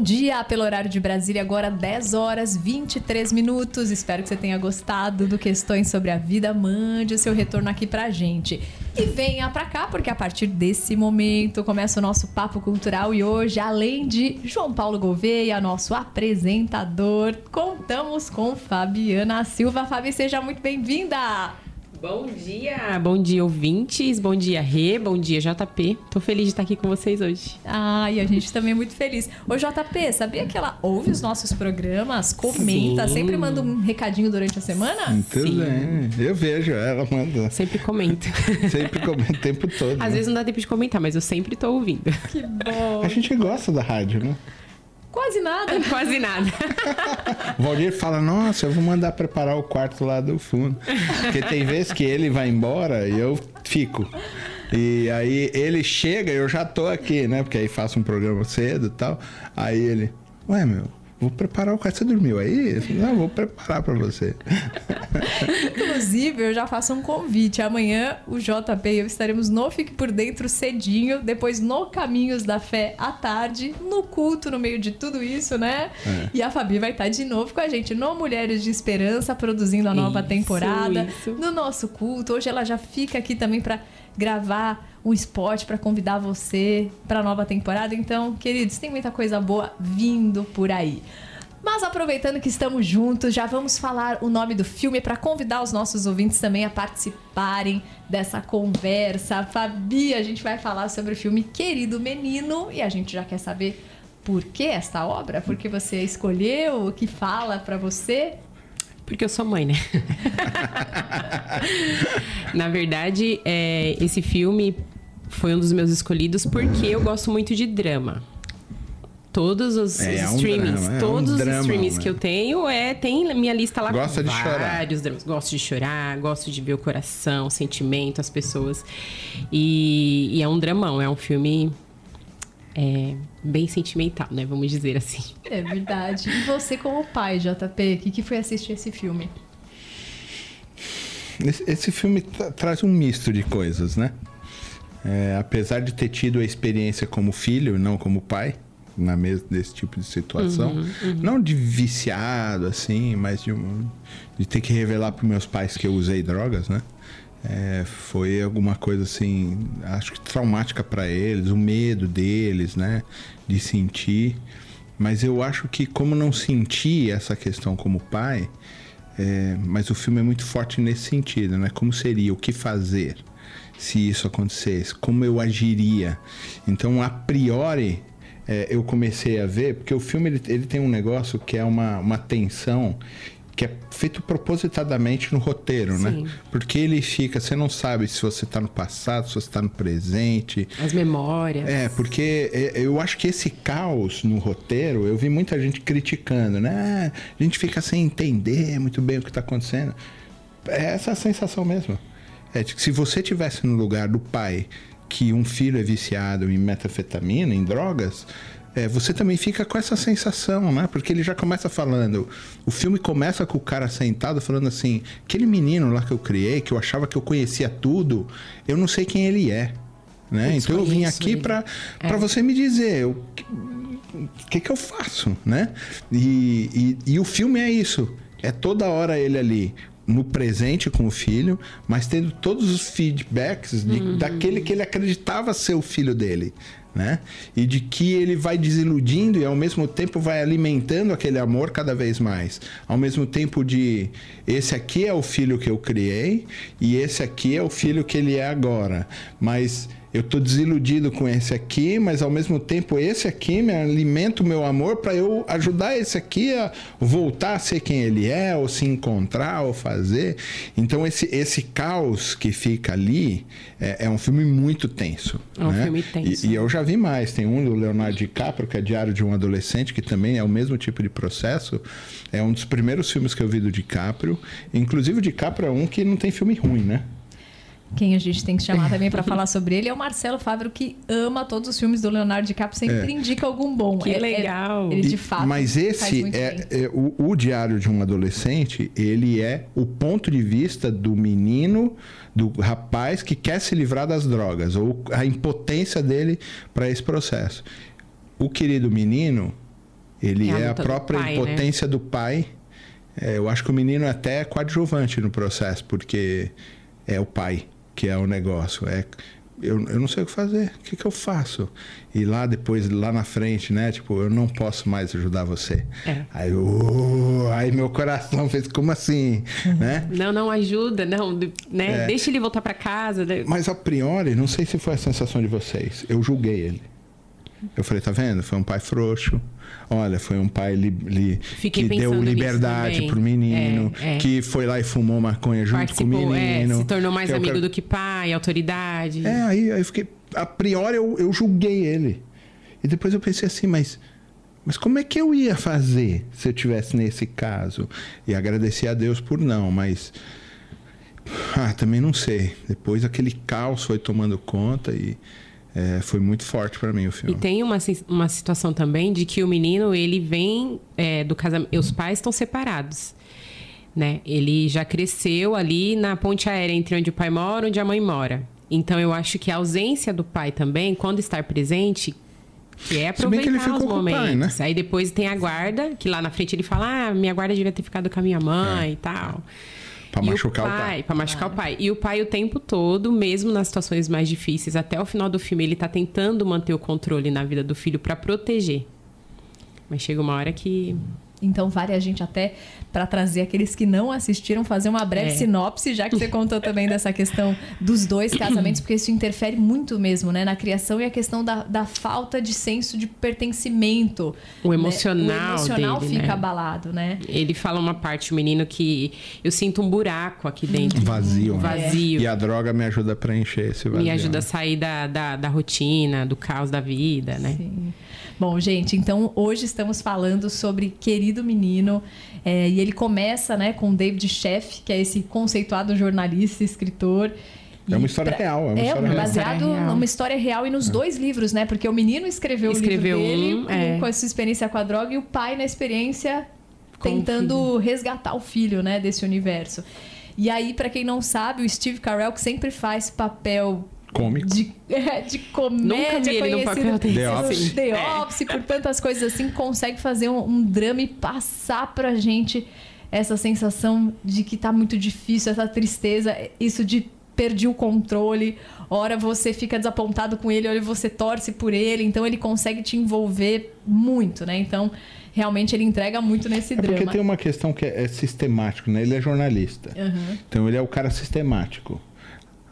bom dia pelo horário de Brasília, agora 10 horas 23 minutos. Espero que você tenha gostado do Questões sobre a Vida. Mande o seu retorno aqui pra gente. E venha pra cá, porque a partir desse momento começa o nosso Papo Cultural e hoje, além de João Paulo Gouveia, nosso apresentador, contamos com Fabiana Silva. Fabi, seja muito bem-vinda! Bom dia, bom dia ouvintes, bom dia Rê, bom dia JP. Tô feliz de estar aqui com vocês hoje. Ah, e a gente também é muito feliz. Ô JP, sabia que ela ouve os nossos programas, comenta, Sim. sempre manda um recadinho durante a semana? Muito Sim. bem, eu vejo, ela manda. Sempre comenta. sempre comenta o tempo todo. Às né? vezes não dá tempo de comentar, mas eu sempre tô ouvindo. Que bom. A gente gosta da rádio, né? Quase nada. Quase nada. o Valdir fala: Nossa, eu vou mandar preparar o quarto lá do fundo. Porque tem vezes que ele vai embora e eu fico. E aí ele chega, eu já tô aqui, né? Porque aí faço um programa cedo e tal. Aí ele: Ué, meu, Vou preparar o quarto. Você dormiu aí? Não, vou preparar para você. Inclusive, eu já faço um convite. Amanhã, o JP e eu estaremos no Fique Por Dentro cedinho, depois no Caminhos da Fé à tarde, no culto, no meio de tudo isso, né? É. E a Fabi vai estar de novo com a gente no Mulheres de Esperança, produzindo a nova isso, temporada, isso. no nosso culto. Hoje ela já fica aqui também para gravar um spot para convidar você para a nova temporada. Então, queridos, tem muita coisa boa vindo por aí. Mas aproveitando que estamos juntos, já vamos falar o nome do filme para convidar os nossos ouvintes também a participarem dessa conversa. Fabi, a gente vai falar sobre o filme Querido Menino e a gente já quer saber por que esta obra, por que você escolheu, o que fala para você. Porque eu sou mãe, né? Na verdade, é, esse filme foi um dos meus escolhidos porque eu gosto muito de drama. Todos os, é, streamings, é um todos um drama, os streamings né? que eu tenho, é, tem minha lista lá Gosta com de vários chorar. dramas. Gosto de chorar, gosto de ver o coração, o sentimento, as pessoas. E, e é um dramão, é um filme é, bem sentimental, né? Vamos dizer assim. É verdade. E você, como pai, JP, o que, que foi assistir esse filme? Esse, esse filme traz um misto de coisas, né? É, apesar de ter tido a experiência como filho, não como pai, na mesa desse tipo de situação, uhum, uhum. não de viciado assim, mas de, um, de ter que revelar para meus pais que eu usei drogas, né? É, foi alguma coisa assim, acho que traumática para eles, o medo deles, né, de sentir. Mas eu acho que como não senti essa questão como pai, é, mas o filme é muito forte nesse sentido, né? Como seria, o que fazer se isso acontecesse, como eu agiria. Então, a priori, é, eu comecei a ver, porque o filme ele, ele tem um negócio que é uma, uma tensão que é feito propositadamente no roteiro, né? Sim. né? Porque ele fica, você não sabe se você está no passado, se você está no presente. As memórias. É, porque é, eu acho que esse caos no roteiro, eu vi muita gente criticando, né? A gente fica sem entender muito bem o que está acontecendo. É essa a sensação mesmo. É de que se você tivesse no lugar do pai que um filho é viciado em metafetamina, em drogas, é, você também fica com essa sensação, né? Porque ele já começa falando. O filme começa com o cara sentado falando assim: aquele menino lá que eu criei, que eu achava que eu conhecia tudo, eu não sei quem ele é. Né? então eu vim aqui para é. você me dizer o que, que eu faço, né? E, e, e o filme é isso. É toda hora ele ali no presente com o filho, mas tendo todos os feedbacks de, uhum. daquele que ele acreditava ser o filho dele né? E de que ele vai desiludindo e ao mesmo tempo vai alimentando aquele amor cada vez mais. Ao mesmo tempo de esse aqui é o filho que eu criei e esse aqui é o filho que ele é agora. Mas eu tô desiludido com esse aqui, mas ao mesmo tempo esse aqui me alimenta o meu amor para eu ajudar esse aqui a voltar a ser quem ele é, ou se encontrar, ou fazer. Então esse, esse caos que fica ali é, é um filme muito tenso. É um né? filme tenso. E, e, eu já vi mais. Tem um do Leonardo DiCaprio, que é Diário de um Adolescente, que também é o mesmo tipo de processo. É um dos primeiros filmes que eu vi do DiCaprio. Inclusive o DiCaprio é um que não tem filme ruim, né? Quem a gente tem que chamar também para falar sobre ele é o Marcelo Fávero, que ama todos os filmes do Leonardo DiCaprio, sempre é. indica algum bom. Que é, é legal. É, ele de fato. Mas esse é, é, o, o Diário de um Adolescente, ele é o ponto de vista do menino, do rapaz que quer se livrar das drogas, ou a impotência dele para esse processo. O querido menino Ele é, a, é a própria do pai, né? impotência né? do pai. É, eu acho que o menino é até coadjuvante no processo, porque é o pai que é o negócio. É, eu, eu não sei o que fazer, o que, que eu faço? E lá depois, lá na frente, né? Tipo, eu não posso mais ajudar você. É. Aí, uh, aí meu coração fez, como assim? né? Não, não ajuda, não, né? É. Deixa ele voltar para casa. Né? Mas a priori, não sei se foi a sensação de vocês, eu julguei ele. Eu falei, tá vendo? Foi um pai frouxo. Olha, foi um pai li, li, que deu liberdade pro menino, é, é. que foi lá e fumou maconha junto Participou, com o menino. É, se tornou mais amigo quero... do que pai, autoridade. É, aí, aí eu fiquei. A priori eu, eu julguei ele. E depois eu pensei assim, mas. Mas como é que eu ia fazer se eu tivesse nesse caso? E agradeci a Deus por não, mas. Ah, também não sei. Depois aquele caos foi tomando conta e é, foi muito forte para mim o filme. E tem uma, uma situação também de que o menino, ele vem é, do casamento... Os pais estão separados. Né? Ele já cresceu ali na ponte aérea entre onde o pai mora e onde a mãe mora. Então, eu acho que a ausência do pai também, quando estar presente, que é aproveitar os momentos. Pai, né? Aí depois tem a guarda, que lá na frente ele fala: Ah, minha guarda devia ter ficado com a minha mãe é. e tal. Pra machucar o pai. O pai. Pra machucar o pai. E o pai o tempo todo, mesmo nas situações mais difíceis, até o final do filme, ele tá tentando manter o controle na vida do filho para proteger. Mas chega uma hora que então, vale a gente até, para trazer aqueles que não assistiram, fazer uma breve é. sinopse, já que você contou também dessa questão dos dois casamentos, porque isso interfere muito mesmo né, na criação e a questão da, da falta de senso de pertencimento. O emocional. Né? O emocional dele, fica né? abalado, né? Ele fala uma parte, o menino, que eu sinto um buraco aqui dentro. Vazio. Um vazio. É. E a droga me ajuda a preencher esse vazio. Me ajuda a sair da, da, da rotina, do caos da vida, né? Sim. Bom, gente, então hoje estamos falando sobre Querido Menino. É, e ele começa né, com David Sheff, que é esse conceituado jornalista, escritor. É uma história pra... real. É, uma é história baseado numa história real e nos é. dois livros, né? Porque o menino escreveu, escreveu o livro dele um, é. com, essa experiência com a droga e o pai na experiência com tentando resgatar o filho, né? Desse universo. E aí, para quem não sabe, o Steve Carell, que sempre faz papel cômico. De, é, de comédia Nunca vi ele no papel desse. The Office. The é. Office, por tantas coisas assim, consegue fazer um, um, drama e passar pra gente essa sensação de que tá muito difícil, essa tristeza, isso de perdi o controle, ora você fica desapontado com ele, ora você torce por ele, então ele consegue te envolver muito, né? Então, realmente ele entrega muito nesse é drama. Porque tem uma questão que é, é sistemático, né? Ele é jornalista. Uhum. Então ele é o cara sistemático.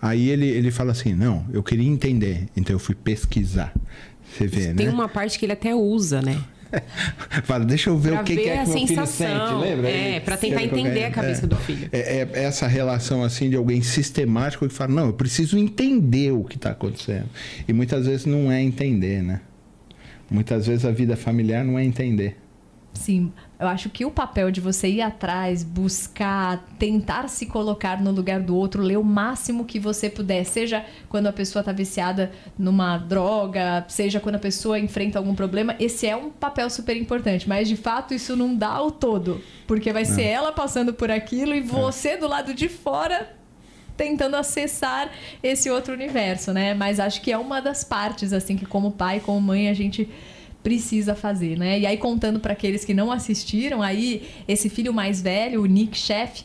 Aí ele, ele fala assim: não, eu queria entender, então eu fui pesquisar. Você vê, Tem né? Tem uma parte que ele até usa, né? Fala, deixa eu ver pra o que, que é que meu filho sente, lembra? É, para tentar entender a cabeça é, do filho. É, é, essa relação assim de alguém sistemático que fala, não, eu preciso entender o que está acontecendo. E muitas vezes não é entender, né? Muitas vezes a vida familiar não é entender. Sim, eu acho que o papel de você ir atrás, buscar, tentar se colocar no lugar do outro, ler o máximo que você puder, seja quando a pessoa está viciada numa droga, seja quando a pessoa enfrenta algum problema, esse é um papel super importante. Mas de fato isso não dá o todo, porque vai ser ela passando por aquilo e você do lado de fora tentando acessar esse outro universo, né? Mas acho que é uma das partes assim que como pai, como mãe a gente precisa fazer, né? E aí contando para aqueles que não assistiram, aí esse filho mais velho, o Nick Chef,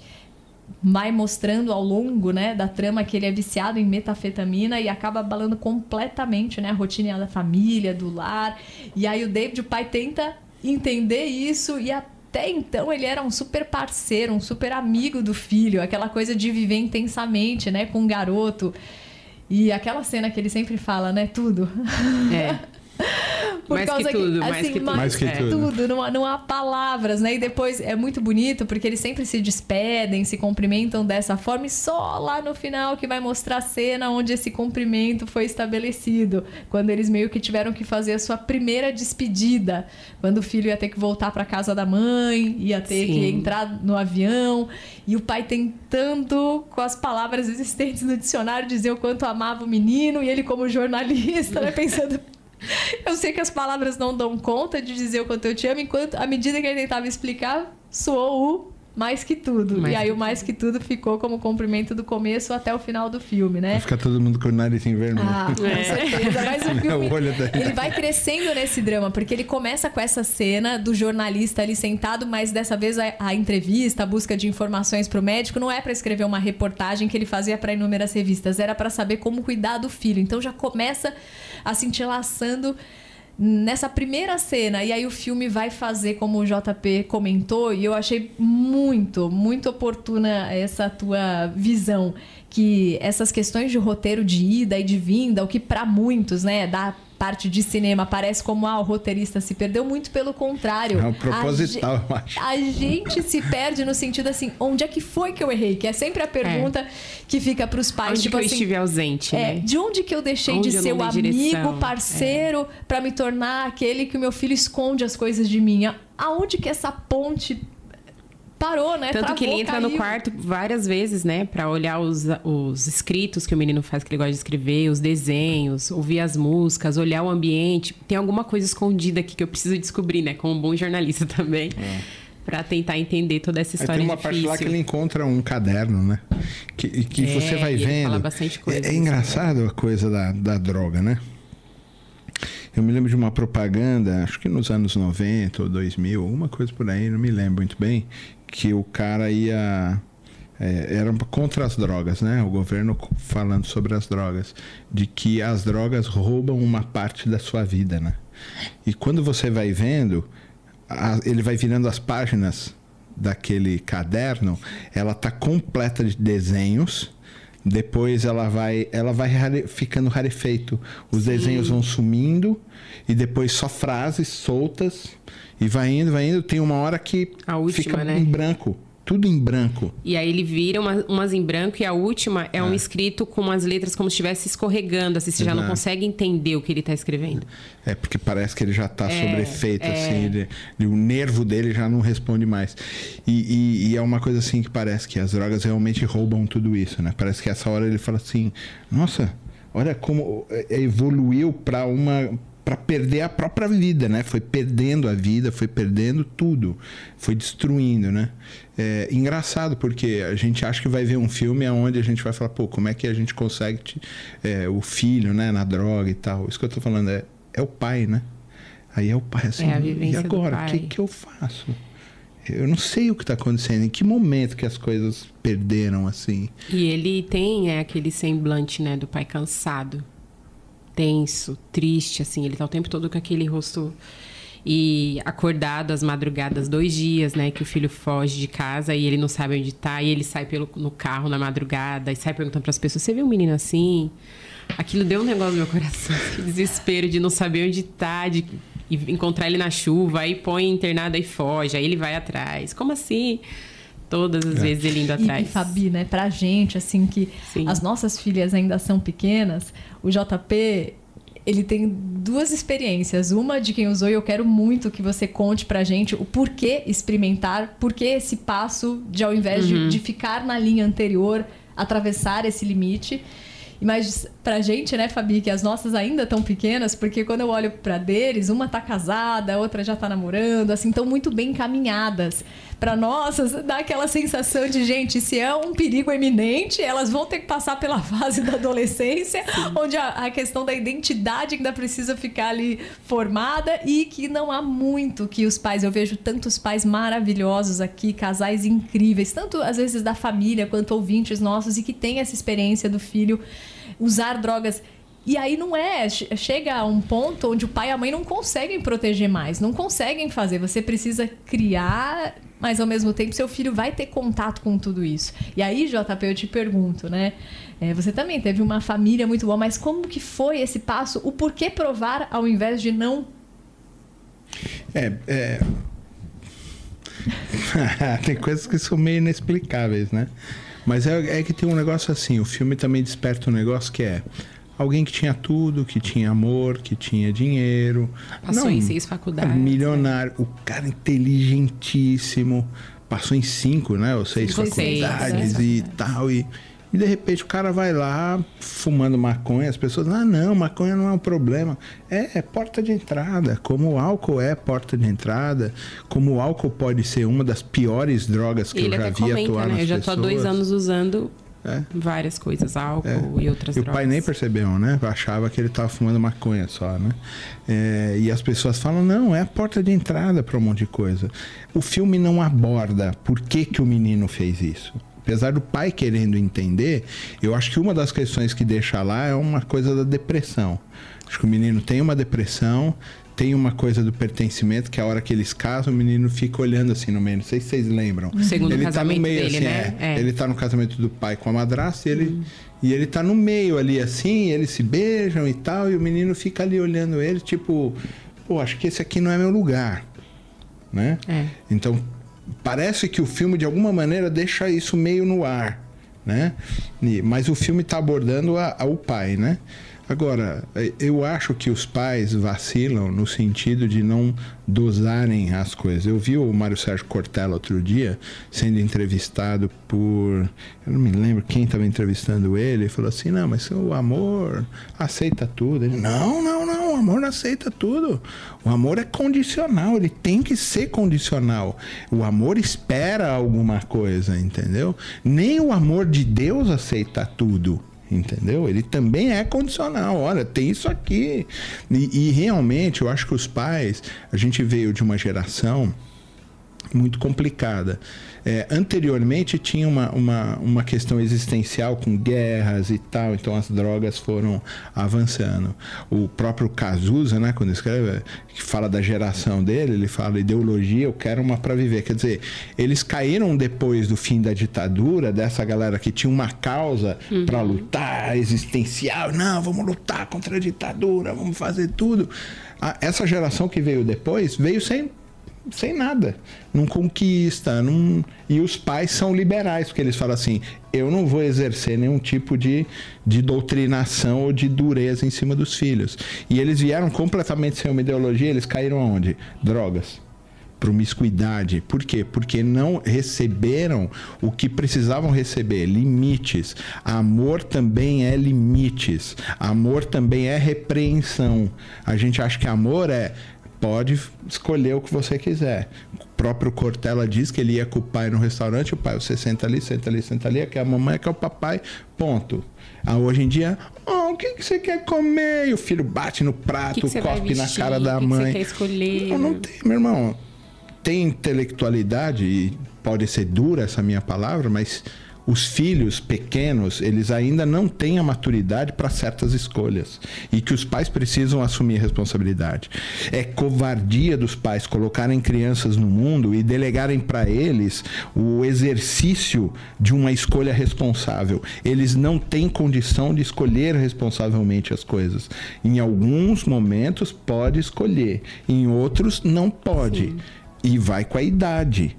vai mostrando ao longo, né, da trama que ele é viciado em metafetamina e acaba abalando completamente, né, a rotina da família, do lar. E aí o David, o pai, tenta entender isso e até então ele era um super parceiro, um super amigo do filho, aquela coisa de viver intensamente, né, com o garoto. E aquela cena que ele sempre fala, né, tudo. É. Por mais causa que tudo, que, assim, mais que tudo. Mais que tudo. tudo. Não, há, não há palavras, né? E depois é muito bonito porque eles sempre se despedem, se cumprimentam dessa forma e só lá no final que vai mostrar a cena onde esse cumprimento foi estabelecido. Quando eles meio que tiveram que fazer a sua primeira despedida. Quando o filho ia ter que voltar para casa da mãe, ia ter Sim. que entrar no avião. E o pai tentando, com as palavras existentes no dicionário, dizer o quanto amava o menino. E ele, como jornalista, né, pensando Eu sei que as palavras não dão conta de dizer o quanto eu te amo, enquanto, à medida que ele tentava explicar, soou o mais que tudo. Mais e aí o mais que tudo ficou como cumprimento do começo até o final do filme, né? Vai ficar todo mundo com o nariz em vermelho. Ah, com é. certeza. Mas o filme, ele vai crescendo nesse drama, porque ele começa com essa cena do jornalista ali sentado, mas dessa vez a, a entrevista, a busca de informações para o médico não é para escrever uma reportagem que ele fazia para inúmeras revistas, era para saber como cuidar do filho. Então já começa a se entrelaçando nessa primeira cena. E aí o filme vai fazer como o JP comentou, e eu achei muito, muito oportuna essa tua visão. Que essas questões de roteiro de ida e de vinda, o que para muitos, né, dá parte de cinema parece como ah, o roteirista se perdeu, muito pelo contrário. É um proposital, a, eu acho. A gente se perde no sentido assim, onde é que foi que eu errei? Que é sempre a pergunta é. que fica para os pais. Onde tipo que eu assim, estive ausente, é, né? De onde que eu deixei onde de ser o amigo, direção? parceiro, é. para me tornar aquele que o meu filho esconde as coisas de mim? Aonde que essa ponte parou, né? Tanto Travou, que ele entra caiu. no quarto várias vezes, né? Pra olhar os, os escritos que o menino faz, que ele gosta de escrever, os desenhos, ouvir as músicas, olhar o ambiente. Tem alguma coisa escondida aqui que eu preciso descobrir, né? Como um bom jornalista também. É. Pra tentar entender toda essa história Aí tem uma difícil. parte lá que ele encontra um caderno, né? Que, que é, você vai vendo. Fala bastante coisa. É, é engraçado a coisa da, da droga, né? Eu me lembro de uma propaganda, acho que nos anos 90 ou 2000, alguma coisa por aí, não me lembro muito bem, que o cara ia. É, era contra as drogas, né? O governo falando sobre as drogas, de que as drogas roubam uma parte da sua vida, né? E quando você vai vendo, a, ele vai virando as páginas daquele caderno, ela tá completa de desenhos. Depois ela vai, ela vai rare, ficando rarefeito. Os Sim. desenhos vão sumindo e depois só frases soltas e vai indo, vai indo. Tem uma hora que última, fica né? em branco. Tudo em branco. E aí ele vira uma, umas em branco e a última é, é, um escrito com as letras como se estivesse escorregando, assim, você Exato. já não consegue entender o que ele está escrevendo. É, porque parece que ele já está é, sobre efeito, é... assim, ele, ele, o nervo dele já não responde mais. E, e, e, é uma coisa assim que parece que as drogas realmente roubam tudo isso, né? Parece que essa hora ele fala assim, nossa, olha como é, evoluiu para uma para perder a própria vida, né? Foi perdendo a vida, foi perdendo tudo, foi destruindo, né? É engraçado porque a gente acha que vai ver um filme onde a gente vai falar, pô, como é que a gente consegue te, é, o filho, né, na droga e tal. Isso que eu tô falando é, é o pai, né? Aí é o pai assim, é e agora, o que que eu faço? Eu não sei o que está acontecendo, em que momento que as coisas perderam assim. E ele tem é, aquele semblante, né, do pai cansado tenso, triste, assim. Ele tá o tempo todo com aquele rosto e acordado às madrugadas, dois dias, né, que o filho foge de casa e ele não sabe onde tá, e ele sai pelo, no carro na madrugada e sai perguntando para as pessoas: Você viu um menino assim? Aquilo deu um negócio no meu coração, que desespero de não saber onde tá, de encontrar ele na chuva, aí põe internado e foge, aí ele vai atrás. Como assim? Todas as é. vezes ele indo atrás. E, e Fabi, né, pra gente, assim, que Sim. as nossas filhas ainda são pequenas, o JP, ele tem duas experiências. Uma de quem usou e eu quero muito que você conte pra gente o porquê experimentar, porquê esse passo de ao invés uhum. de, de ficar na linha anterior, atravessar esse limite. Mas pra gente, né, Fabi, que as nossas ainda estão pequenas, porque quando eu olho para deles, uma tá casada, a outra já tá namorando, assim, estão muito bem encaminhadas. Para nossas, dá aquela sensação de, gente, se é um perigo eminente, elas vão ter que passar pela fase da adolescência, Sim. onde a, a questão da identidade ainda precisa ficar ali formada e que não há muito que os pais, eu vejo tantos pais maravilhosos aqui, casais incríveis, tanto às vezes da família quanto ouvintes nossos e que têm essa experiência do filho usar drogas. E aí não é, chega a um ponto onde o pai e a mãe não conseguem proteger mais, não conseguem fazer. Você precisa criar, mas ao mesmo tempo seu filho vai ter contato com tudo isso. E aí, JP, eu te pergunto, né? É, você também teve uma família muito boa, mas como que foi esse passo? O porquê provar ao invés de não? É, é... tem coisas que são meio inexplicáveis, né? Mas é, é que tem um negócio assim, o filme também desperta um negócio que é alguém que tinha tudo, que tinha amor, que tinha dinheiro. Passou não, em seis faculdades. Milionário, né? o cara inteligentíssimo. Passou em cinco, né? Ou seis cinco faculdades seis, e tal. E, E de repente o cara vai lá fumando maconha, as pessoas, ah não, maconha não é um problema. É, é porta de entrada, como o álcool é porta de entrada, como o álcool pode ser uma das piores drogas que Ele eu já vi comenta, atuar né? nas Eu já estou há dois anos usando é. Várias coisas, álcool é. e outras e drogas. o pai nem percebeu, né? Achava que ele estava fumando maconha só, né? É, e as pessoas falam, não, é a porta de entrada para um monte de coisa. O filme não aborda por que, que o menino fez isso. Apesar do pai querendo entender, eu acho que uma das questões que deixa lá é uma coisa da depressão. Acho que o menino tem uma depressão, tem uma coisa do pertencimento que a hora que eles casam, o menino fica olhando assim no meio. Não sei se vocês lembram. O segundo ele casamento tá no meio, dele, assim, né? É. É. Ele tá no casamento do pai com a madrasta e ele, hum. e ele tá no meio ali assim, eles se beijam e tal, e o menino fica ali olhando ele, tipo, pô, acho que esse aqui não é meu lugar. Né? É. Então, parece que o filme, de alguma maneira, deixa isso meio no ar. Né? E, mas o filme está abordando a, a, o pai, né? Agora, eu acho que os pais vacilam no sentido de não dosarem as coisas. Eu vi o Mário Sérgio Cortella outro dia sendo entrevistado por. Eu não me lembro quem estava entrevistando ele. Ele falou assim: não, mas o amor aceita tudo. Ele, não, não, não, o amor não aceita tudo. O amor é condicional, ele tem que ser condicional. O amor espera alguma coisa, entendeu? Nem o amor de Deus aceita tudo entendeu? Ele também é condicional. Olha, tem isso aqui. E, e, realmente, eu acho que os pais, a gente veio de uma geração muito complicada. É, anteriormente tinha uma, uma, uma questão existencial com guerras e tal, então as drogas foram avançando. O próprio Cazuza, né, quando escreve, que fala da geração dele, ele fala ideologia, eu quero uma para viver. Quer dizer, eles caíram depois do fim da ditadura, dessa galera que tinha uma causa uhum. para lutar, existencial, não, vamos lutar contra a ditadura, vamos fazer tudo. essa geração que veio depois veio sem sem nada. Não conquista. Não... E os pais são liberais, porque eles falam assim: eu não vou exercer nenhum tipo de, de doutrinação ou de dureza em cima dos filhos. E eles vieram completamente sem uma ideologia, eles caíram aonde? Drogas. Promiscuidade. Por quê? Porque não receberam o que precisavam receber: limites. Amor também é limites. Amor também é repreensão. A gente acha que amor é pode escolher o que você quiser. O próprio Cortella diz que ele ia com o pai no restaurante, o pai, você senta ali, senta ali, senta ali, aqui é a mamãe, aqui é o papai, ponto. Ah, hoje em dia, oh, o que, que você quer comer? E o filho bate no prato, que que cospe na cara da que mãe. Que você quer escolher? Não, não tem, meu irmão. Tem intelectualidade, e pode ser dura essa minha palavra, mas os filhos pequenos, eles ainda não têm a maturidade para certas escolhas e que os pais precisam assumir responsabilidade. É covardia dos pais colocarem crianças no mundo e delegarem para eles o exercício de uma escolha responsável. Eles não têm condição de escolher responsavelmente as coisas. Em alguns momentos pode escolher, em outros não pode. Sim. E vai com a idade.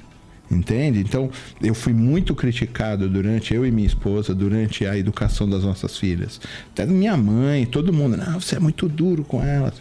Entende? Então, eu fui muito criticado durante, eu e minha esposa, durante a educação das nossas filhas. Até minha mãe, todo mundo, não, você é muito duro com elas.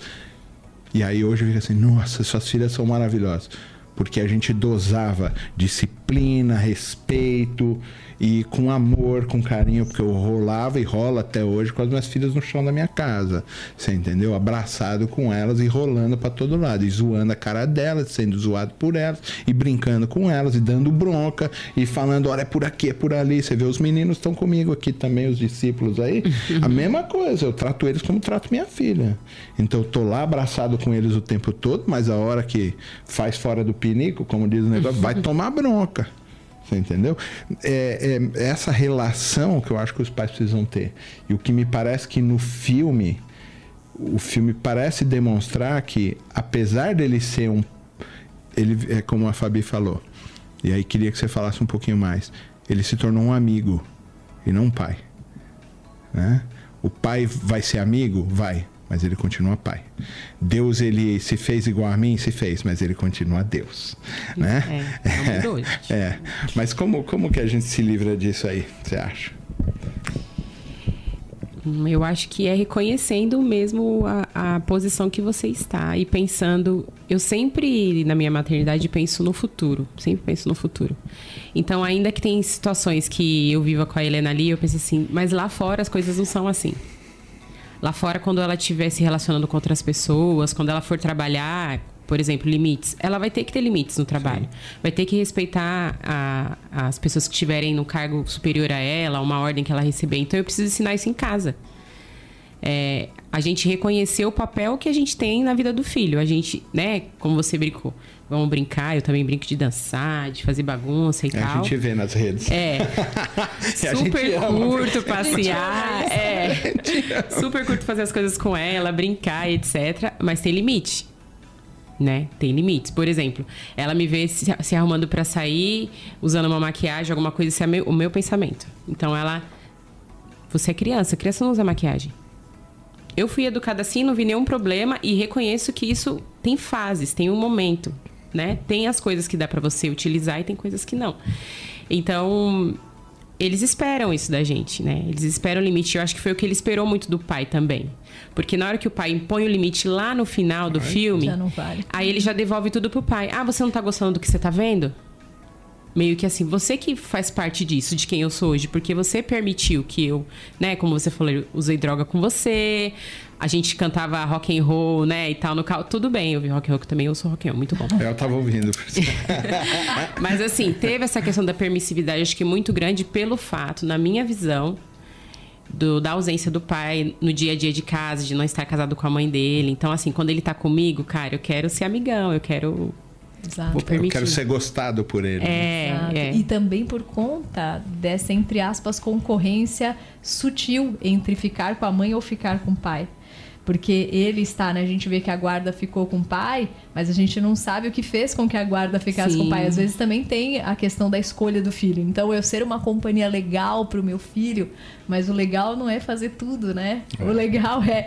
E aí hoje eu fico assim, nossa, suas filhas são maravilhosas. Porque a gente dosava disciplina, respeito, e com amor, com carinho, porque eu rolava e rola até hoje com as minhas filhas no chão da minha casa. Você entendeu? Abraçado com elas e rolando para todo lado, e zoando a cara delas, sendo zoado por elas, e brincando com elas, e dando bronca, e falando: olha, é por aqui, é por ali. Você vê, os meninos estão comigo aqui também, os discípulos aí. a mesma coisa, eu trato eles como trato minha filha. Então eu tô lá abraçado com eles o tempo todo, mas a hora que faz fora do pinico, como diz o negócio, vai tomar bronca. Você entendeu? É, é, essa relação que eu acho que os pais precisam ter. E o que me parece que no filme, o filme parece demonstrar que, apesar dele ser um. Ele é como a Fabi falou. E aí queria que você falasse um pouquinho mais. Ele se tornou um amigo e não um pai. Né? O pai vai ser amigo? Vai mas ele continua pai. Deus ele se fez igual a mim, se fez, mas ele continua Deus, né? É, é, é. Mas como como que a gente se livra disso aí? Você acha? Hum, eu acho que é reconhecendo mesmo a, a, posição que você está e pensando. Eu sempre, na minha maternidade, penso no futuro. Sempre penso no futuro. Então, ainda que tem situações que eu viva com a Helena ali, eu penso assim, mas lá fora as coisas não são assim. Lá fora, quando ela estiver se relacionando com outras pessoas, quando ela for trabalhar, por exemplo, limites, ela vai ter que ter limites no trabalho. Sim. Vai ter que respeitar a, as pessoas que estiverem no cargo superior a ela, uma ordem que ela receber. Então, eu preciso ensinar isso em casa. É, a gente reconhecer o papel que a gente tem na vida do filho. A gente, né, como você brincou, vamos brincar, eu também brinco de dançar, de fazer bagunça e é, tal. A gente vê nas redes. É. super curto passear. É. Super curto fazer as coisas com ela, brincar, etc. Mas tem limite. Né? Tem limites. Por exemplo, ela me vê se, se arrumando para sair, usando uma maquiagem, alguma coisa, isso é meu, o meu pensamento. Então ela. Você é criança, criança não usa maquiagem. Eu fui educada assim, não vi nenhum problema e reconheço que isso tem fases, tem um momento né? Tem as coisas que dá para você utilizar e tem coisas que não. Então, eles esperam isso da gente, né? Eles esperam o limite. Eu acho que foi o que ele esperou muito do pai também. Porque na hora que o pai impõe o limite lá no final do Ai, filme, vale. aí ele já devolve tudo pro pai. Ah, você não tá gostando do que você tá vendo? Meio que assim, você que faz parte disso, de quem eu sou hoje, porque você permitiu que eu, né, como você falou, usei droga com você, a gente cantava rock and roll, né, e tal no carro, tudo bem, eu vi rock and roll também, eu sou rock and roll, muito bom. Eu tava ouvindo. Mas assim, teve essa questão da permissividade, acho que muito grande pelo fato, na minha visão, do, da ausência do pai no dia a dia de casa, de não estar casado com a mãe dele. Então, assim, quando ele tá comigo, cara, eu quero ser amigão, eu quero Exato. Eu quero ser gostado por ele. É, né? é, E também por conta dessa, entre aspas, concorrência sutil entre ficar com a mãe ou ficar com o pai. Porque ele está, né? A gente vê que a guarda ficou com o pai, mas a gente não sabe o que fez com que a guarda ficasse Sim. com o pai. Às vezes também tem a questão da escolha do filho. Então, eu ser uma companhia legal para o meu filho, mas o legal não é fazer tudo, né? É. O legal é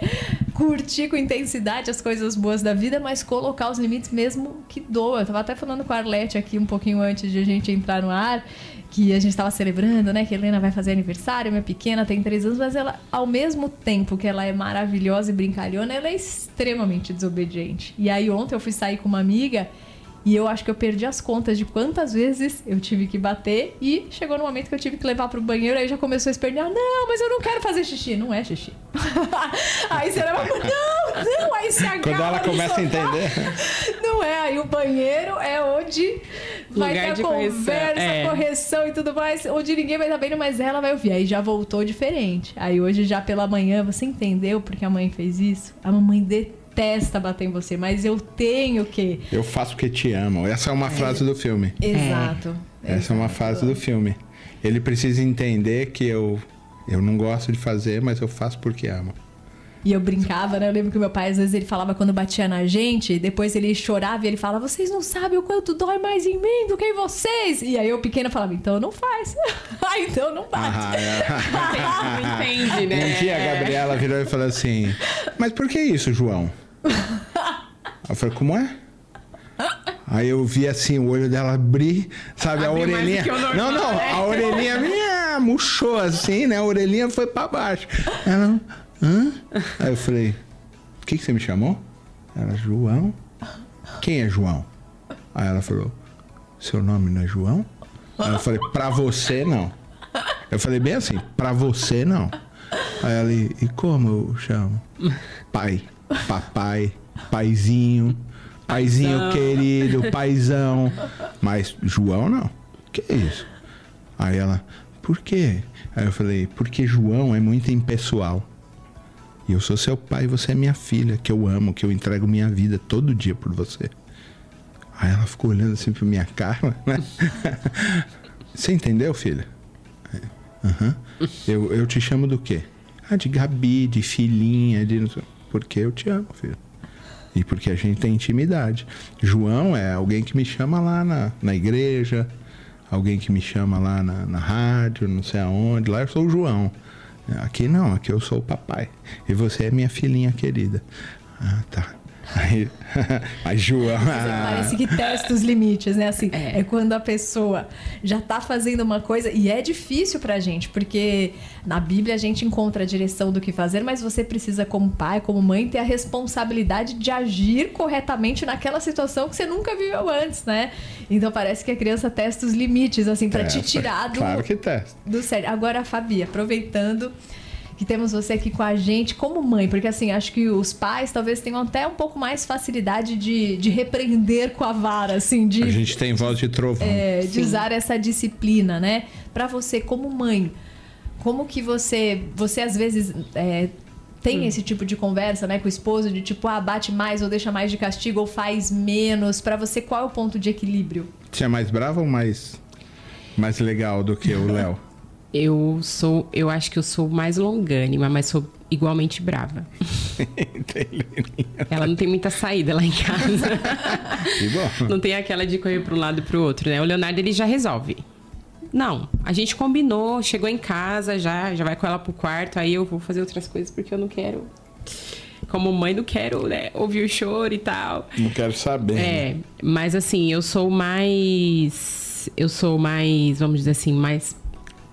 curtir com intensidade as coisas boas da vida, mas colocar os limites mesmo que doa. Eu tava até falando com a Arlete aqui um pouquinho antes de a gente entrar no ar que a gente estava celebrando, né? Que a Helena vai fazer aniversário, minha pequena tem três anos, mas ela, ao mesmo tempo que ela é maravilhosa e brincalhona, ela é extremamente desobediente. E aí ontem eu fui sair com uma amiga e eu acho que eu perdi as contas de quantas vezes eu tive que bater e chegou no momento que eu tive que levar pro banheiro, aí já começou a espernear, não, mas eu não quero fazer xixi. Não é xixi. aí você leva, não, não, aí se agarra Quando ela começa a entender. Não é, aí o banheiro é onde vai Lugar ter a conversa, é. correção e tudo mais, onde ninguém vai estar vendo, mas ela vai ouvir. Aí já voltou diferente. Aí hoje já pela manhã, você entendeu porque a mãe fez isso? A mamãe detesta detesta bater em você, mas eu tenho que. Eu faço porque te amo. Essa é uma é. frase do filme. Exato. É. Essa é uma frase do filme. Ele precisa entender que eu, eu não gosto de fazer, mas eu faço porque amo. E eu brincava, né? Eu lembro que meu pai, às vezes, ele falava quando batia na gente, depois ele chorava e ele falava: Vocês não sabem o quanto dói mais em mim do que em vocês. E aí eu pequena falava: Então não faz. ah, então não bate. Ah, é. não entende, né? Um dia a Gabriela virou e falou assim: Mas por que isso, João? Eu falei, como é? Aí eu vi assim o olho dela abrir, sabe, a orelhinha. Normal, não, não, né? a orelhinha minha murchou assim, né? A orelhinha foi para baixo. Ela, hã? Aí eu falei, o que, que você me chamou? Ela, João. Quem é João? Aí ela falou, seu nome não é João? Aí eu falei, pra você não. Eu falei bem assim, pra você não. Aí ela, e como eu chamo? Pai papai, paizinho, paizinho paizão. querido, paizão. Mas João não. Que é isso? Aí ela, por quê? Aí eu falei, porque João é muito impessoal. E eu sou seu pai você é minha filha, que eu amo, que eu entrego minha vida todo dia por você. Aí ela ficou olhando assim pra minha cara, né? você entendeu, filha? Aham. Uhum. Eu, eu te chamo do quê? Ah, de Gabi, de filhinha, de porque eu te amo, filho. E porque a gente tem intimidade. João é alguém que me chama lá na, na igreja, alguém que me chama lá na, na rádio, não sei aonde. Lá eu sou o João. Aqui não, aqui eu sou o papai. E você é minha filhinha querida. Ah, tá. Aí, aí João. Parece que testa os limites, né? Assim, é. é. quando a pessoa já tá fazendo uma coisa e é difícil pra gente, porque na Bíblia a gente encontra a direção do que fazer, mas você precisa, como pai, como mãe, ter a responsabilidade de agir corretamente naquela situação que você nunca viveu antes, né? Então parece que a criança testa os limites, assim, para te tirar do, claro que testa. do sério. Agora, Fabi, aproveitando que temos você aqui com a gente como mãe, porque assim, acho que os pais talvez tenham até um pouco mais facilidade de, de repreender com a vara, assim, de... A gente tem voz de trovão. É, de usar essa disciplina, né? Para você como mãe, como que você, você às vezes... É, tem hum. esse tipo de conversa, né, com o esposo, de tipo, ah, bate mais ou deixa mais de castigo ou faz menos. Para você, qual é o ponto de equilíbrio? Você é mais bravo ou mais, mais legal do que o Léo? Eu sou, eu acho que eu sou mais longânima, mas sou igualmente brava. ela não tem muita saída lá em casa. Que bom. Não tem aquela de correr para um lado e para o outro, né? O Leonardo ele já resolve. Não, a gente combinou, chegou em casa, já, já vai com ela pro quarto, aí eu vou fazer outras coisas porque eu não quero como mãe não quero, né, ouvir o choro e tal. Não quero saber. É, né? mas assim, eu sou mais eu sou mais, vamos dizer assim, mais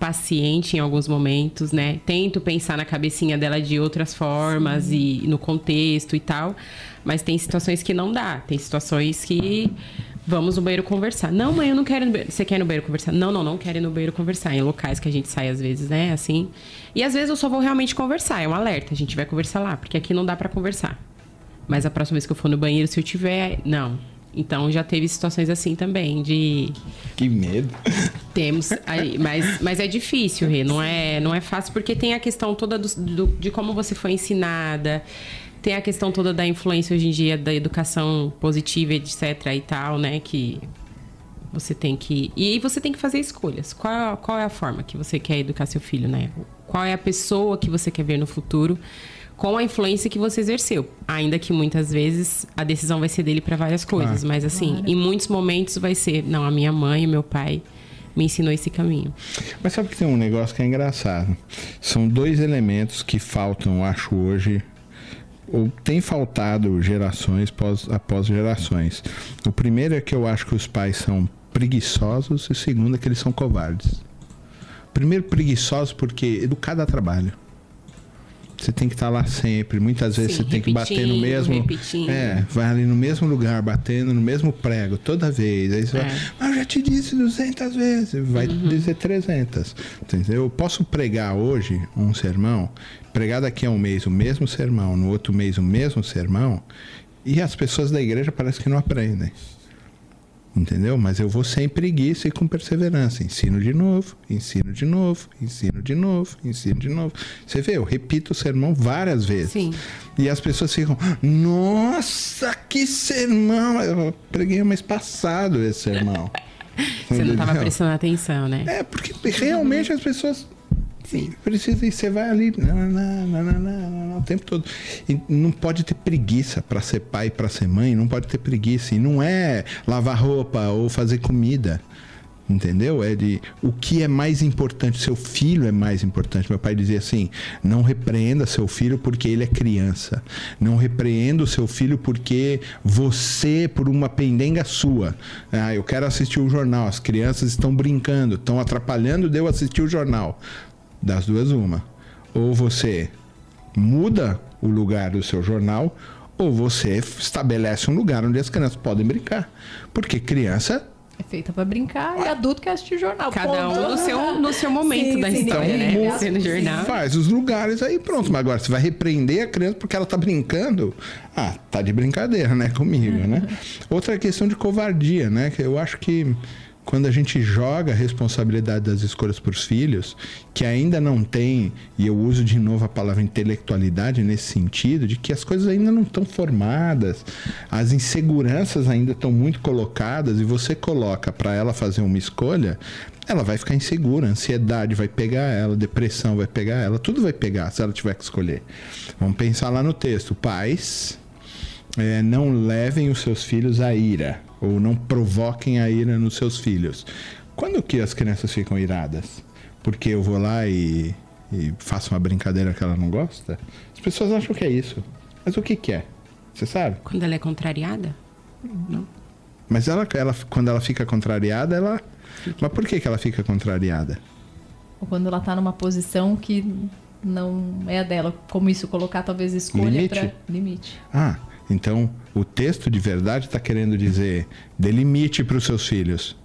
paciente em alguns momentos, né? Tento pensar na cabecinha dela de outras formas Sim. e no contexto e tal. Mas tem situações que não dá. Tem situações que vamos no banheiro conversar. Não, mãe, eu não quero ir no banheiro. Você quer ir no banheiro conversar? Não, não, não quero ir no banheiro conversar. Em locais que a gente sai às vezes, né? Assim. E às vezes eu só vou realmente conversar. É um alerta. A gente vai conversar lá, porque aqui não dá para conversar. Mas a próxima vez que eu for no banheiro, se eu tiver. Não, então já teve situações assim também de que medo. Temos aí, mas, mas é difícil, Rê. Não é não é fácil porque tem a questão toda do, do, de como você foi ensinada. Tem a questão toda da influência hoje em dia da educação positiva, etc. e tal, né? Que você tem que. E aí você tem que fazer escolhas. Qual, qual é a forma que você quer educar seu filho, né? Qual é a pessoa que você quer ver no futuro? Com a influência que você exerceu. Ainda que muitas vezes a decisão vai ser dele para várias coisas, claro. mas assim, claro. em muitos momentos vai ser, não, a minha mãe e meu pai me ensinou esse caminho. Mas sabe que tem um negócio que é engraçado? São dois elementos que faltam, acho hoje, ou tem faltado gerações após, após gerações. O primeiro é que eu acho que os pais são preguiçosos e o segundo é que eles são covardes. Primeiro preguiçosos porque educar dá trabalho. Você tem que estar lá sempre. Muitas vezes Sim, você tem que bater no mesmo. Repetindo. É, vai ali no mesmo lugar, batendo no mesmo prego, toda vez. Aí você é. vai, ah, eu já te disse 200 vezes. Vai uhum. dizer 300. Entendeu? Eu posso pregar hoje um sermão, pregar daqui a um mês o mesmo sermão, no outro mês o mesmo sermão, e as pessoas da igreja parecem que não aprendem entendeu? Mas eu vou sem preguiça e com perseverança. Ensino de novo, ensino de novo, ensino de novo, ensino de novo. Você vê, eu repito o sermão várias vezes. Sim. E as pessoas ficam, nossa, que sermão! Eu preguei mês passado esse sermão. Você não estava prestando atenção, né? É, porque realmente as pessoas Sim. Precisa, e você vai ali não, não, não, não, o tempo todo. E não pode ter preguiça para ser pai, para ser mãe, não pode ter preguiça. E não é lavar roupa ou fazer comida. Entendeu? É de o que é mais importante, seu filho é mais importante. Meu pai dizia assim: não repreenda seu filho porque ele é criança. Não repreenda o seu filho porque você, por uma pendenga sua. Ah, eu quero assistir o jornal, as crianças estão brincando, estão atrapalhando de eu assistir o jornal. Das duas, uma. Ou você muda o lugar do seu jornal, ou você estabelece um lugar onde as crianças podem brincar. Porque criança é feita para brincar e adulto quer assistir jornal. Cada um no seu, no seu momento sim, da sim, história, né? Sendo jornal. Faz os lugares aí, pronto. Mas agora você vai repreender a criança porque ela tá brincando. Ah, tá de brincadeira, né? Comigo, né? Outra questão de covardia, né? Que eu acho que quando a gente joga a responsabilidade das escolhas para os filhos, que ainda não tem, e eu uso de novo a palavra intelectualidade nesse sentido, de que as coisas ainda não estão formadas, as inseguranças ainda estão muito colocadas, e você coloca para ela fazer uma escolha, ela vai ficar insegura, ansiedade vai pegar ela, depressão vai pegar ela, tudo vai pegar se ela tiver que escolher. Vamos pensar lá no texto: pais, é, não levem os seus filhos à ira ou não provoquem a ira nos seus filhos. Quando que as crianças ficam iradas? Porque eu vou lá e, e faço uma brincadeira que ela não gosta? As pessoas acham que é isso. Mas o que, que é? Você sabe? Quando ela é contrariada? Não. Mas ela, ela, quando ela fica contrariada, ela. Mas por que, que ela fica contrariada? Ou quando ela tá numa posição que não é a dela. Como isso, colocar talvez escolha limite? pra limite. Ah, então o texto de verdade está querendo dizer: dê limite para os seus filhos.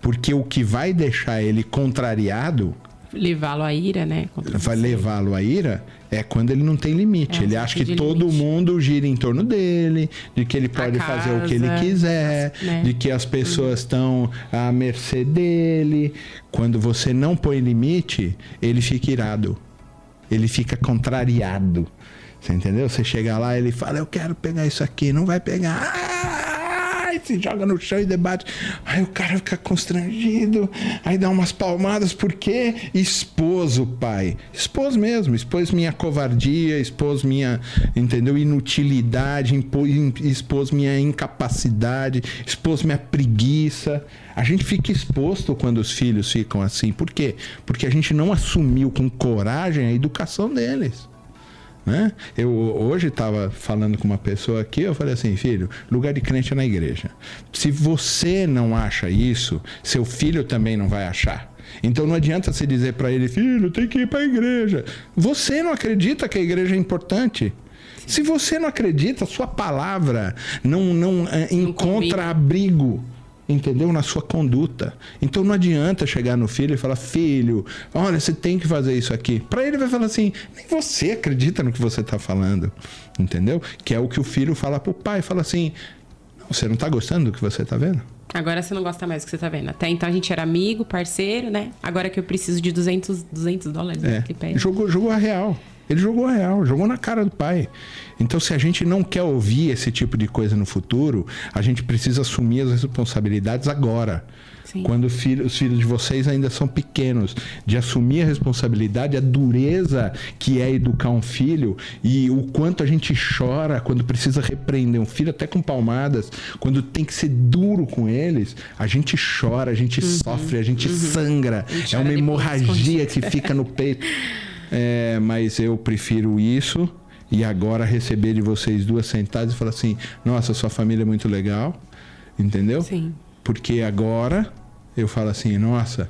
Porque o que vai deixar ele contrariado levá-lo à ira, né? Vai levá-lo à ira é quando ele não tem limite. É, ele acha que todo limite. mundo gira em torno dele, de que ele pode casa, fazer o que ele quiser, né? de que as pessoas estão à mercê dele. Quando você não põe limite, ele fica irado. Ele fica contrariado. Você entendeu? Você chega lá, ele fala: Eu quero pegar isso aqui, não vai pegar. Aí se joga no chão e debate. Aí o cara fica constrangido, aí dá umas palmadas, porque expôs o pai. Expôs mesmo, expôs minha covardia, expôs minha, entendeu? Inutilidade, expôs minha incapacidade, expôs minha preguiça. A gente fica exposto quando os filhos ficam assim. Por quê? Porque a gente não assumiu com coragem a educação deles. Né? Eu hoje estava falando com uma pessoa aqui, eu falei assim, filho, lugar de crente é na igreja. Se você não acha isso, seu filho também não vai achar. Então não adianta você dizer para ele, filho, tem que ir para a igreja. Você não acredita que a igreja é importante. Se você não acredita, sua palavra não, não, é, não encontra combina. abrigo entendeu? Na sua conduta. Então não adianta chegar no filho e falar: filho, olha, você tem que fazer isso aqui. Para ele vai falar assim: nem você acredita no que você está falando, entendeu? Que é o que o filho fala para o pai: fala assim, você não está gostando do que você está vendo? Agora você não gosta mais do que você está vendo. Até então a gente era amigo, parceiro, né? Agora que eu preciso de 200, 200 dólares. É. Jogou, jogou a real. Ele jogou a real, jogou na cara do pai. Então, se a gente não quer ouvir esse tipo de coisa no futuro, a gente precisa assumir as responsabilidades agora. Sim. Quando filho, os filhos de vocês ainda são pequenos, de assumir a responsabilidade, a dureza que é educar um filho e o quanto a gente chora quando precisa repreender um filho, até com palmadas, quando tem que ser duro com eles, a gente chora, a gente uhum. sofre, a gente uhum. sangra, a gente é uma hemorragia que fica no peito. É, mas eu prefiro isso e agora receber de vocês duas sentadas e falar assim: nossa, sua família é muito legal, entendeu? Sim. Porque agora eu falo assim: nossa,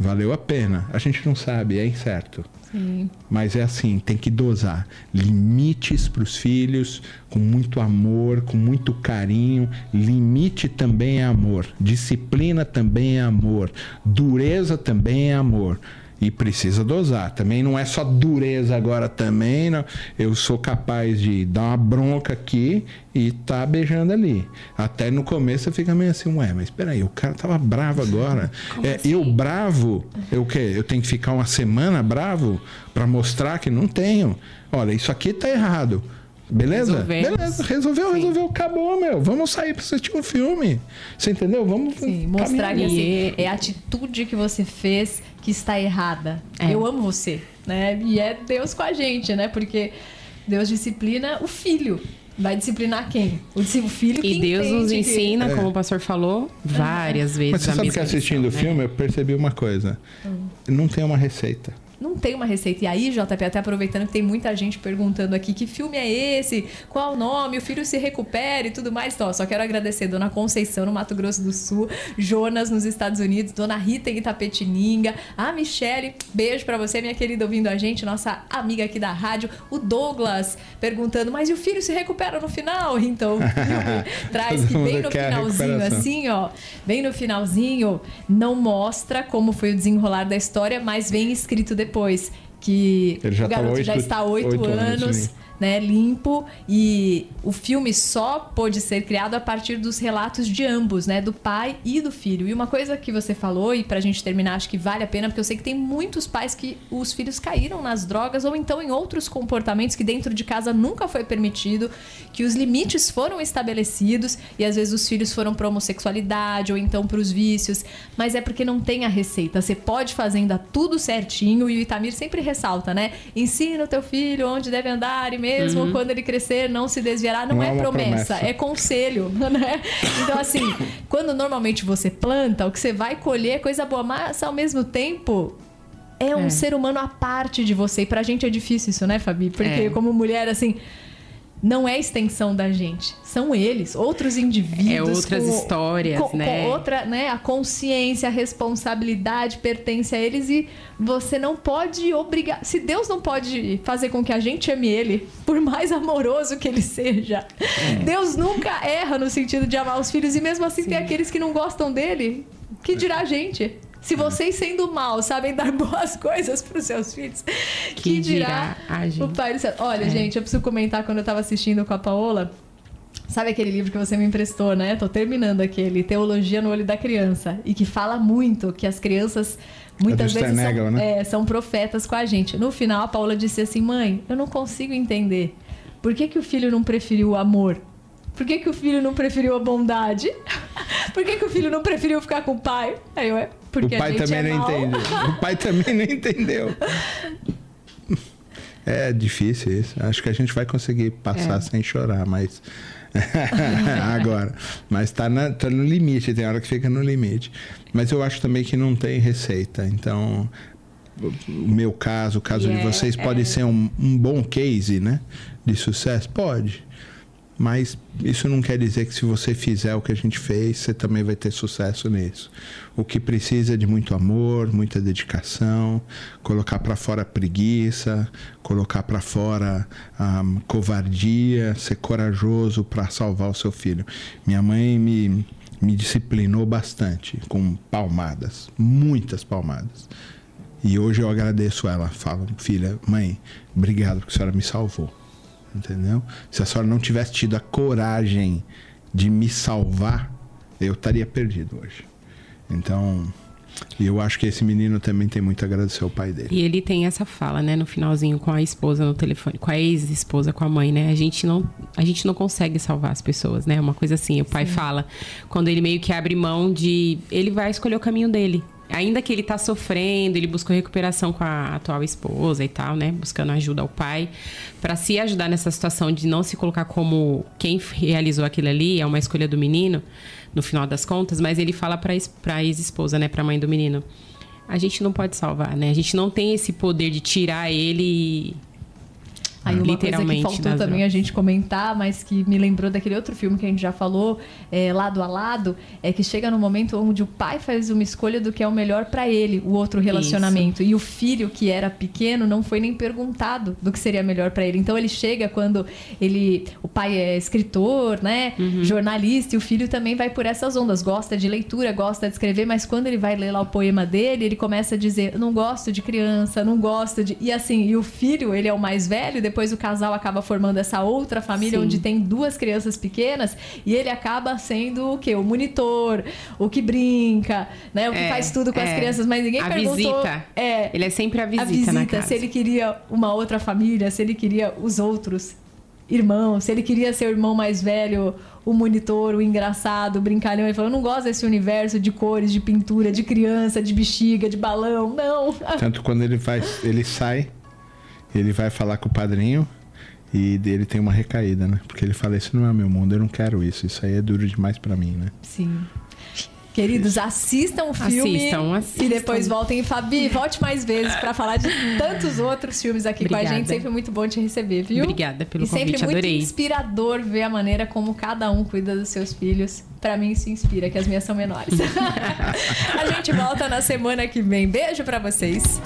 valeu a pena. A gente não sabe, é incerto. Sim. Mas é assim, tem que dosar limites para os filhos, com muito amor, com muito carinho. Limite também é amor, disciplina também é amor, dureza também é amor e precisa dosar. Também não é só dureza agora também, não. Eu sou capaz de dar uma bronca aqui e tá beijando ali. Até no começo você fica meio assim, ué, mas espera aí, o cara tava bravo agora. é, assim? Eu bravo, eu que eu tenho que ficar uma semana bravo para mostrar que não tenho. Olha, isso aqui tá errado. Beleza? Resolvemos. Beleza, resolveu, Sim. resolveu, acabou, meu. Vamos sair pra assistir um filme. Você entendeu? Vamos Sim, mostrar que assim, é a atitude que você fez que está errada. É. Eu amo você, né? E é Deus com a gente, né? Porque Deus disciplina o filho. Vai disciplinar quem? O filho que E Deus nos ensina, que... como o pastor falou, várias vezes. Mas você sabe que assistindo o né? filme eu percebi uma coisa. Hum. Não tem uma receita não tem uma receita. E aí, JP, até aproveitando que tem muita gente perguntando aqui que filme é esse, qual o nome, o filho se recupera e tudo mais. Então, só quero agradecer Dona Conceição no Mato Grosso do Sul, Jonas nos Estados Unidos, Dona Rita em Itapetininga, a Michele, beijo para você, minha querida, ouvindo a gente, nossa amiga aqui da rádio, o Douglas perguntando, mas e o filho se recupera no final? Então, traz que bem no finalzinho, assim, ó, bem no finalzinho, não mostra como foi o desenrolar da história, mas vem escrito depois depois que o tá garoto tá 8, já está há oito anos, anos né, limpo e o filme só pôde ser criado a partir dos relatos de ambos, né, do pai e do filho. E uma coisa que você falou e pra gente terminar, acho que vale a pena, porque eu sei que tem muitos pais que os filhos caíram nas drogas ou então em outros comportamentos que dentro de casa nunca foi permitido, que os limites foram estabelecidos e às vezes os filhos foram para homossexualidade ou então para os vícios, mas é porque não tem a receita. Você pode fazer ainda tudo certinho e o Itamir sempre ressalta, né? Ensina o teu filho onde deve andar e mesmo uhum. quando ele crescer não se desviará. Não, não é, é promessa, promessa, é conselho, né? Então, assim, quando normalmente você planta, o que você vai colher é coisa boa, mas ao mesmo tempo é um é. ser humano à parte de você. E pra gente é difícil isso, né, Fabi? Porque é. como mulher, assim não é extensão da gente. São eles, outros indivíduos. É outras com, histórias, com, né? Com outra, né? A consciência, a responsabilidade pertence a eles e você não pode obrigar. Se Deus não pode fazer com que a gente ame Ele, por mais amoroso que Ele seja, é. Deus nunca erra no sentido de amar os filhos e mesmo assim Sim. tem aqueles que não gostam dele. Que dirá a gente? Se vocês, sendo mal, sabem dar boas coisas para os seus filhos, que, que dirá, dirá o Pai do céu? Olha, é. gente, eu preciso comentar quando eu estava assistindo com a Paola. Sabe aquele livro que você me emprestou, né? Tô terminando aquele, Teologia no Olho da Criança. E que fala muito que as crianças muitas é vezes são, né? é, são profetas com a gente. No final, a Paola disse assim: Mãe, eu não consigo entender. Por que, que o filho não preferiu o amor? Por que, que o filho não preferiu a bondade? Por que, que o filho não preferiu ficar com o pai? Aí eu, é, porque o pai também é não entendeu. O pai também não entendeu. É difícil isso. Acho que a gente vai conseguir passar é. sem chorar, mas. Agora. Mas tá, na, tá no limite, tem hora que fica no limite. Mas eu acho também que não tem receita. Então, o meu caso, o caso yeah, de vocês, pode é. ser um, um bom case, né? De sucesso? Pode. Mas isso não quer dizer que se você fizer o que a gente fez, você também vai ter sucesso nisso. O que precisa é de muito amor, muita dedicação, colocar para fora preguiça, colocar para fora um, covardia, ser corajoso para salvar o seu filho. Minha mãe me, me disciplinou bastante com palmadas, muitas palmadas. E hoje eu agradeço ela. Falo, filha, mãe, obrigado porque a senhora me salvou entendeu? Se a senhora não tivesse tido a coragem de me salvar, eu estaria perdido hoje. Então, eu acho que esse menino também tem muito a agradecer ao pai dele. E ele tem essa fala, né, no finalzinho com a esposa no telefone, com a ex-esposa, com a mãe, né? A gente não, a gente não consegue salvar as pessoas, né? Uma coisa assim, o pai Sim. fala, quando ele meio que abre mão de, ele vai escolher o caminho dele ainda que ele tá sofrendo, ele buscou recuperação com a atual esposa e tal, né? Buscando ajuda ao pai. para se ajudar nessa situação de não se colocar como quem realizou aquilo ali, é uma escolha do menino, no final das contas, mas ele fala pra, pra ex-esposa, né? Pra mãe do menino. A gente não pode salvar, né? A gente não tem esse poder de tirar ele Aí uma Literalmente, coisa que faltou também a gente comentar, mas que me lembrou daquele outro filme que a gente já falou, é, Lado a Lado, é que chega no momento onde o pai faz uma escolha do que é o melhor para ele, o outro relacionamento. Isso. E o filho, que era pequeno, não foi nem perguntado do que seria melhor para ele. Então ele chega quando ele. O pai é escritor, né? Uhum. Jornalista, e o filho também vai por essas ondas. Gosta de leitura, gosta de escrever, mas quando ele vai ler lá o poema dele, ele começa a dizer: não gosto de criança, não gosto de. E assim, e o filho, ele é o mais velho, depois o casal acaba formando essa outra família Sim. onde tem duas crianças pequenas e ele acaba sendo o quê? O monitor, o que brinca, né? O que é, faz tudo com é. as crianças, mas ninguém a perguntou. Visita. É, ele é sempre a visita, a visita na casa. se ele queria uma outra família, se ele queria os outros irmãos, se ele queria ser o irmão mais velho, o monitor, o engraçado, o brincalhão. Ele falou: eu não gosto desse universo de cores, de pintura, de criança, de bexiga, de balão, não. Tanto quando ele faz, ele sai ele vai falar com o padrinho e dele tem uma recaída, né? Porque ele fala: Isso não é meu mundo, eu não quero isso. Isso aí é duro demais para mim, né? Sim. Queridos, assistam o filme assistam, assistam. e depois voltem. Fabi, volte mais vezes para falar de tantos outros filmes aqui Obrigada. com a gente. Sempre muito bom te receber, viu? Obrigada pelo e convite, sempre muito adorei. inspirador ver a maneira como cada um cuida dos seus filhos. Para mim isso inspira, que as minhas são menores. a gente volta na semana que vem. Beijo para vocês.